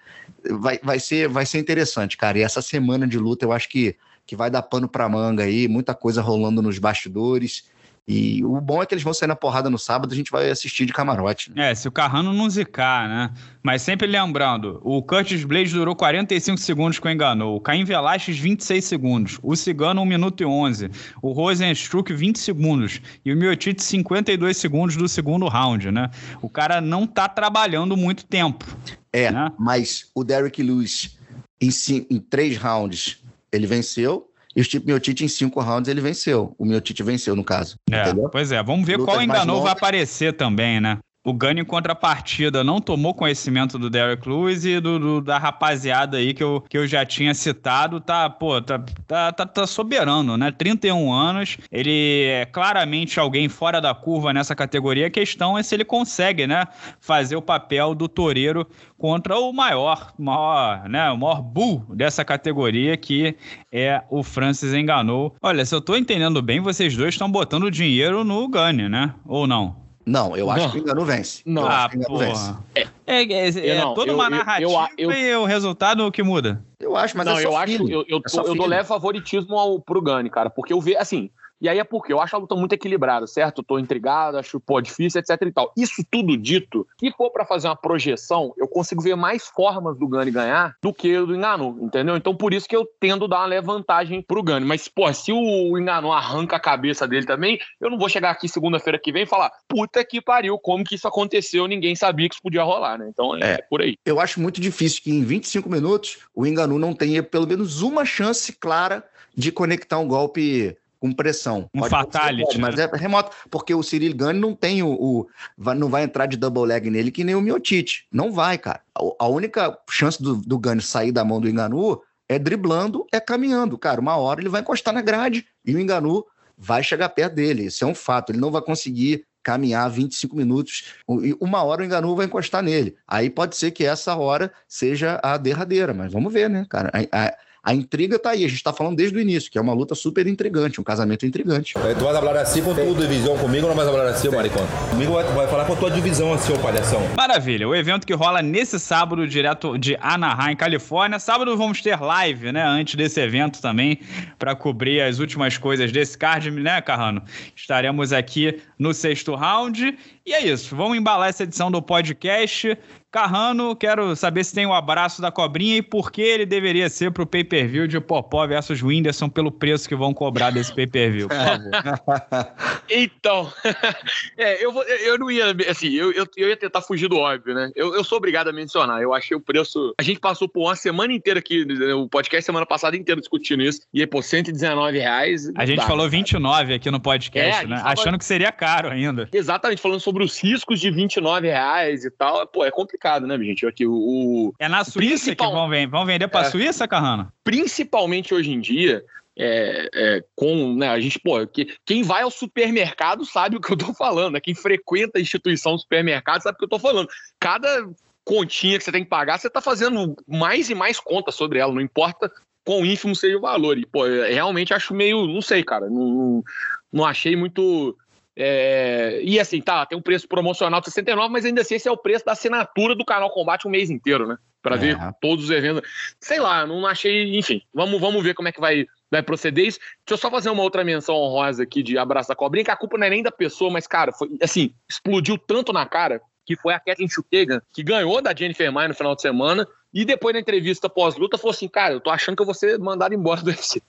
vai, vai, ser, vai ser interessante, cara. E essa semana de luta eu acho que, que vai dar pano para manga aí, muita coisa rolando nos bastidores. E o bom é que eles vão sair na porrada no sábado, a gente vai assistir de camarote. Né? É, se o Carrano não zicar, né? Mas sempre lembrando, o Curtis Blade durou 45 segundos com enganou, o Caim Velasquez 26 segundos, o Cigano 1 minuto e 11, o Rosenstruck 20 segundos e o Miotite 52 segundos do segundo round, né? O cara não tá trabalhando muito tempo. É, né? mas o Derrick Lewis em, cinco, em três rounds ele venceu, e o Stipe Miotite, em cinco rounds, ele venceu. O Miotite venceu, no caso. É, pois é. Vamos ver Lutas qual enganou vai aparecer também, né? O Gani em contrapartida não tomou conhecimento do Derek Lewis e do, do, da rapaziada aí que eu, que eu já tinha citado, tá, pô, tá, tá, tá, tá soberano, né? 31 anos, ele é claramente alguém fora da curva nessa categoria. A questão é se ele consegue, né, fazer o papel do toureiro contra o maior, maior, né, o maior bull dessa categoria, que é o Francis Enganou. Olha, se eu tô entendendo bem, vocês dois estão botando dinheiro no Gani, né? Ou não? Não, eu acho que o Engano vence. Não, eu ah, vence. É, é, é, é não, toda uma narrativa eu, eu, e o resultado que muda. Eu acho, mas não, é eu acho, eu, eu, é eu dou leve favoritismo ao, pro Gani, cara, porque eu vejo, assim, e aí é porque eu acho a luta muito equilibrada, certo? Eu tô intrigado, acho, pô, difícil, etc e tal. Isso tudo dito, se for para fazer uma projeção, eu consigo ver mais formas do Gani ganhar do que do Engano, entendeu? Então por isso que eu tendo a dar uma leve vantagem pro Gani. Mas, pô, se o Engano arranca a cabeça dele também, eu não vou chegar aqui segunda-feira que vem e falar, puta que pariu, como que isso aconteceu? Ninguém sabia que isso podia rolar, né? Então é, é por aí. Eu acho muito difícil que em 25 minutos o Engano não tenha pelo menos uma chance clara de conectar um golpe com pressão. Um fatality. mas é remoto, porque o Cyril Gane não tem o, o, não vai entrar de double leg nele que nem o Miotite. Não vai, cara. A, a única chance do, do Gane sair da mão do Enganu é driblando, é caminhando. Cara, uma hora ele vai encostar na grade e o Enganu vai chegar perto dele. Isso é um fato. Ele não vai conseguir caminhar 25 minutos e uma hora o Enganu vai encostar nele. Aí pode ser que essa hora seja a derradeira, mas vamos ver, né, cara? A, a, a intriga tá aí, a gente tá falando desde o início, que é uma luta super intrigante, um casamento intrigante. Tu vai falar assim com tua divisão comigo ou não vai falar assim, maricão? Comigo vai, vai, falar com a tua divisão assim, ô palhação. Maravilha, o evento que rola nesse sábado, direto de Anaheim, Califórnia. Sábado vamos ter live, né, antes desse evento também, para cobrir as últimas coisas desse card, né, Carrano? Estaremos aqui no sexto round. E é isso, vamos embalar essa edição do podcast. Carrano, quero saber se tem o abraço da cobrinha e por que ele deveria ser pro pay-per-view de Popó versus Whindersson pelo preço que vão cobrar desse pay-per-view, por favor. então, é, eu, vou, eu não ia, assim, eu, eu, eu, ia tentar fugir do óbvio, né? Eu, eu sou obrigado a mencionar, eu achei o preço... A gente passou por uma semana inteira aqui, o podcast semana passada inteira discutindo isso, e aí, pô, 119 reais... A gente dá, falou 29 aqui no podcast, é, né? Tava... Achando que seria caro ainda. Exatamente, falando sobre os riscos de 29 reais e tal, pô, é complicado complicado, né, gente? Aqui, o, é na Suíça principal... que vão, vender, vão vender para a é, Suíça, Carrano? Principalmente hoje em dia, é, é, com né, a gente, pô, que, quem vai ao supermercado sabe o que eu tô falando, né? Quem frequenta a instituição do supermercado sabe o que eu tô falando. Cada continha que você tem que pagar, você tá fazendo mais e mais contas sobre ela, não importa quão ínfimo seja o valor. E, pô, realmente acho meio, não sei, cara, não, não achei muito é, e assim, tá, tem um preço promocional de 69, mas ainda assim esse é o preço da assinatura do canal Combate um mês inteiro, né? Para é. ver todos os eventos. Sei lá, não achei, enfim, vamos, vamos ver como é que vai, vai proceder isso. Deixa eu só fazer uma outra menção honrosa aqui de Abraço da Cobrinha, que a culpa não é nem da pessoa, mas, cara, foi assim, explodiu tanto na cara que foi a Kathleen Chutegan, que ganhou da Jennifer Maia no final de semana, e depois na entrevista pós-luta falou assim: cara, eu tô achando que eu vou ser mandado embora do UFC.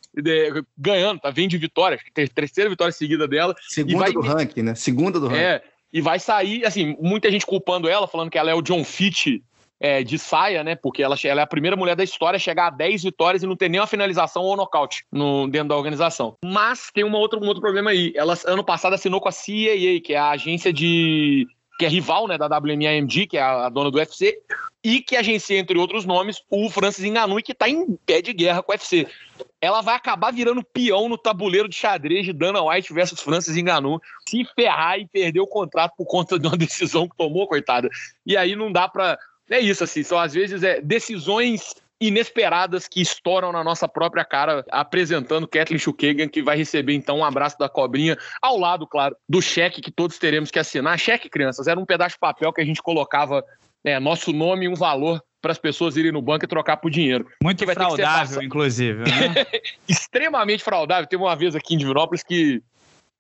Ganhando, tá vindo de vitória, terceira vitória seguida dela. Segunda vai... do ranking, né? Segunda do ranking. É, e vai sair, assim, muita gente culpando ela, falando que ela é o John Fitch é, de saia, né? Porque ela, ela, é a primeira mulher da história a chegar a 10 vitórias e não ter nenhuma finalização ou nocaute no, dentro da organização. Mas tem uma outra, um outro problema aí. Ela, ano passado, assinou com a CAA, que é a agência de. Que é rival né, da WMAMG, que é a, a dona do UFC, e que agencia, entre outros nomes, o Francis Ngannou, que está em pé de guerra com o UFC. Ela vai acabar virando peão no tabuleiro de xadrez de Dana White versus Francis Ngannou, se ferrar e perder o contrato por conta de uma decisão que tomou, coitada. E aí não dá para é isso, assim, são às vezes é, decisões inesperadas que estouram na nossa própria cara, apresentando Kathleen Schukagan, que vai receber então um abraço da cobrinha, ao lado, claro, do cheque que todos teremos que assinar. Cheque, crianças, era um pedaço de papel que a gente colocava é, nosso nome e um valor para as pessoas irem no banco e trocar por dinheiro. Muito fraudável, inclusive. Né? Extremamente fraudável. Teve uma vez aqui em Divinópolis que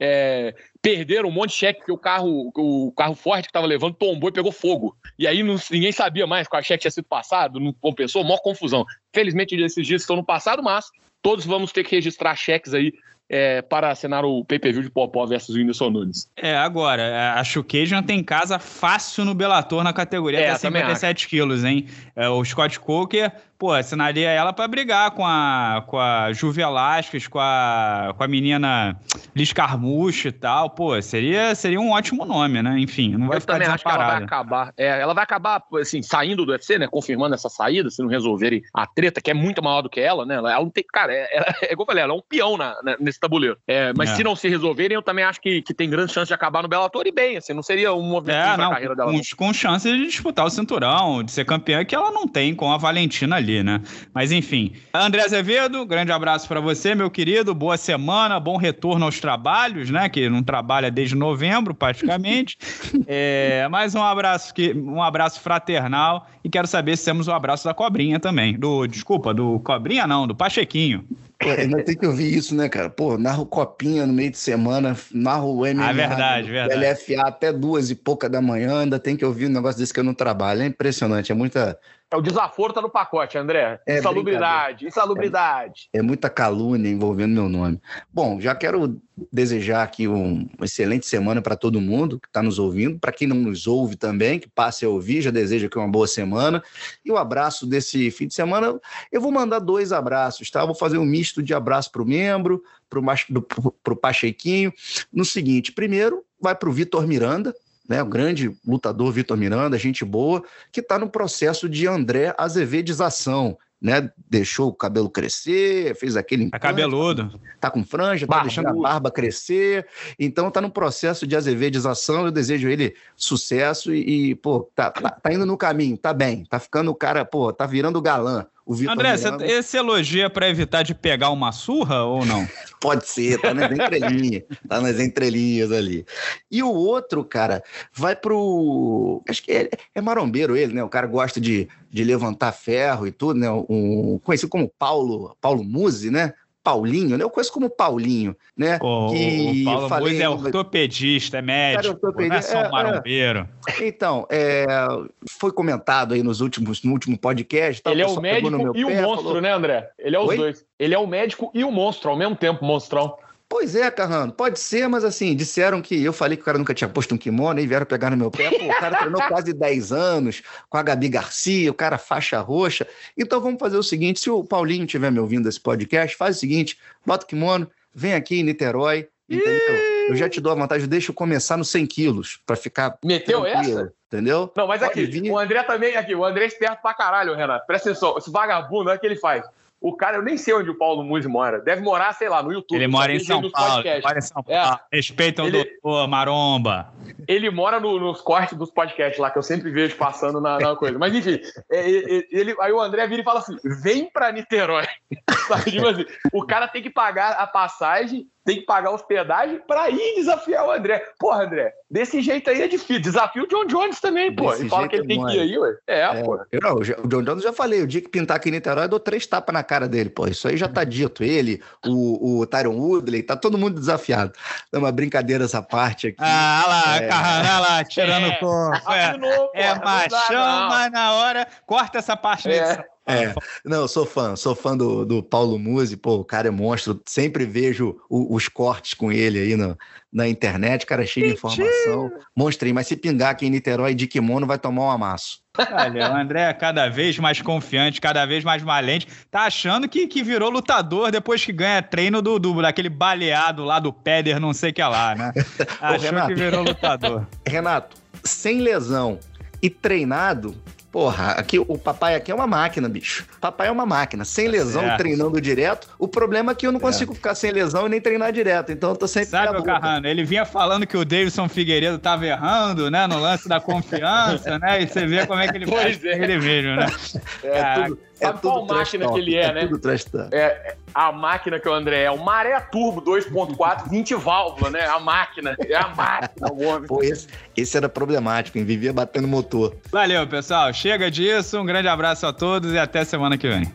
é, perderam um monte de cheque, porque o carro, o carro forte que estava levando tombou e pegou fogo. E aí não, ninguém sabia mais qual cheque tinha sido passado, não compensou, maior confusão. Felizmente, esses dias estão no passado, mas todos vamos ter que registrar cheques aí é, para assinar o pay-per-view de Popó versus Whindersson Nunes. É, agora, a Chukagian tem casa fácil no Bellator na categoria é, até 57 quilos, hein? É, o Scott Coker pô, assinaria ela para brigar com a, com a Ju Velasquez, com a, com a menina Liz Carmucho e tal. Pô, seria, seria um ótimo nome, né? Enfim, não vai Eu ficar também acho que ela vai acabar. É, ela vai acabar, assim, saindo do UFC, né? Confirmando essa saída, se não resolverem a treta, que é muito maior do que ela, né? Ela, ela não tem. Cara, é, é, é como eu falei, ela é um peão na, na nesse tabuleiro. É, mas é. se não se resolverem, eu também acho que, que tem grande chance de acabar no Bellator e bem, assim, não seria um movimento é, na carreira dela. Com, com chance de disputar o cinturão, de ser campeã, que ela não tem com a Valentina ali ali, né? Mas enfim. André Azevedo, grande abraço para você, meu querido. Boa semana, bom retorno aos trabalhos, né? Que não trabalha desde novembro, praticamente. é, mais um abraço, que, um abraço fraternal. E quero saber se temos o um abraço da Cobrinha também. Do, desculpa, do Cobrinha não, do Pachequinho. Pô, ainda tem que ouvir isso, né, cara? Pô, narro copinha no meio de semana, narro o MMA. Ah, verdade, verdade. LFA até duas e pouca da manhã, ainda tem que ouvir um negócio desse que eu não trabalho. É impressionante, é muita é, o desaforo tá no pacote, André. É, insalubridade, insalubridade. É, é, muita calúnia envolvendo meu nome. Bom, já quero desejar aqui um, uma excelente semana para todo mundo que está nos ouvindo. Para quem não nos ouve também, que passe a ouvir, já desejo aqui uma boa semana. E o abraço desse fim de semana, eu vou mandar dois abraços, tá? vou fazer um misto de abraço para o membro, para o Pachequinho. No seguinte, primeiro vai para o Vitor Miranda, né, o grande lutador Vitor Miranda, gente boa, que está no processo de André Azevedização. Né, deixou o cabelo crescer, fez aquele. Tá cabeludo. Tá com franja, tá deixando a barba crescer. Então tá no processo de azevedização. Eu desejo ele sucesso e, e pô, tá, tá, tá, indo no caminho, tá bem. Tá ficando o cara, pô, tá virando galã. O Vitor André, Miranda... esse elogio é para evitar de pegar uma surra ou não? Pode ser, tá nas entrelinhas, tá nas entrelinhas ali. E o outro, cara, vai pro. Acho que é, é marombeiro ele, né? O cara gosta de, de levantar ferro e tudo, né? Um, conhecido como Paulo, Paulo Musi, né? Paulinho, né? Eu conheço como Paulinho, né? O, que o Paulo falei, é ortopedista, é médico, ortopedista, não é só um é, é. marombeiro. É. Então, é, foi comentado aí nos últimos, no último podcast. Ele é o médico e o monstro, falou... né, André? Ele é os Oi? dois. Ele é o médico e o monstro ao mesmo tempo, monstrão. Pois é, Carrano, pode ser, mas assim, disseram que eu falei que o cara nunca tinha posto um kimono e vieram pegar no meu pé. Pô, o cara treinou quase 10 anos com a Gabi Garcia, o cara faixa roxa. Então vamos fazer o seguinte: se o Paulinho estiver me ouvindo esse podcast, faz o seguinte: bota o kimono, vem aqui em Niterói, entendeu? Eu já te dou a vantagem, deixa eu começar nos 100 quilos, pra ficar. Meteu essa? Entendeu? Não, mas aqui, o André também, aqui, o André é esperto pra caralho, Renato. Presta atenção, esse vagabundo, olha o que ele faz o cara, eu nem sei onde o Paulo Muzi mora. Deve morar, sei lá, no YouTube. Ele mora em São Paulo. Ele mora em São Paulo. É. Respeitam o doutor Maromba. Ele mora no, nos cortes dos podcasts lá, que eu sempre vejo passando na, na coisa. Mas enfim, é, ele, aí o André vira e fala assim: vem pra Niterói. tipo assim, o cara tem que pagar a passagem tem que pagar hospedagem para ir desafiar o André. Porra, André, desse jeito aí é difícil. Desafio o John Jones também, pô. Desse e fala que ele tem que ir aí, ué. É, é pô. Eu, não, o John Jones já falei, o dia que pintar aqui em Niterói, eu dou três tapas na cara dele, pô. Isso aí já tá dito. Ele, o, o Tyron Woodley, tá todo mundo desafiado. É uma brincadeira essa parte aqui. Ah, lá, é... carrana lá, tirando é. o corpo. É, é machão, mas na hora, corta essa parte é. É, não, eu sou fã, sou fã do, do Paulo Musi, pô, o cara é monstro, sempre vejo o, os cortes com ele aí no, na internet, cara cheio de informação, monstrinho, mas se pingar aqui em Niterói de kimono vai tomar um amasso. Olha, o André é cada vez mais confiante, cada vez mais valente. Tá achando que, que virou lutador depois que ganha treino do, do daquele baleado lá do Peder, não sei o que lá, né? Achou Renato, que virou lutador. Renato, sem lesão e treinado, Porra, aqui o papai aqui é uma máquina, bicho. Papai é uma máquina, sem tá lesão, treinando direto. O problema é que eu não consigo é. ficar sem lesão e nem treinar direto, então eu tô sempre Sabe, o Carrano, ele vinha falando que o Davidson Figueiredo tava errando, né, no lance da confiança, né? E você vê como é que ele faz é. ele mesmo, né? É, tudo, é Sabe qual máquina que ele é, é né? Tudo trash é, a máquina que o André é. O Maré Turbo 2.4, 20 válvulas, né? A máquina. É a máquina, o homem. Pô, esse, esse era problemático, hein? Vivia batendo motor. Valeu, pessoal. Chega disso. Um grande abraço a todos e até semana que vem.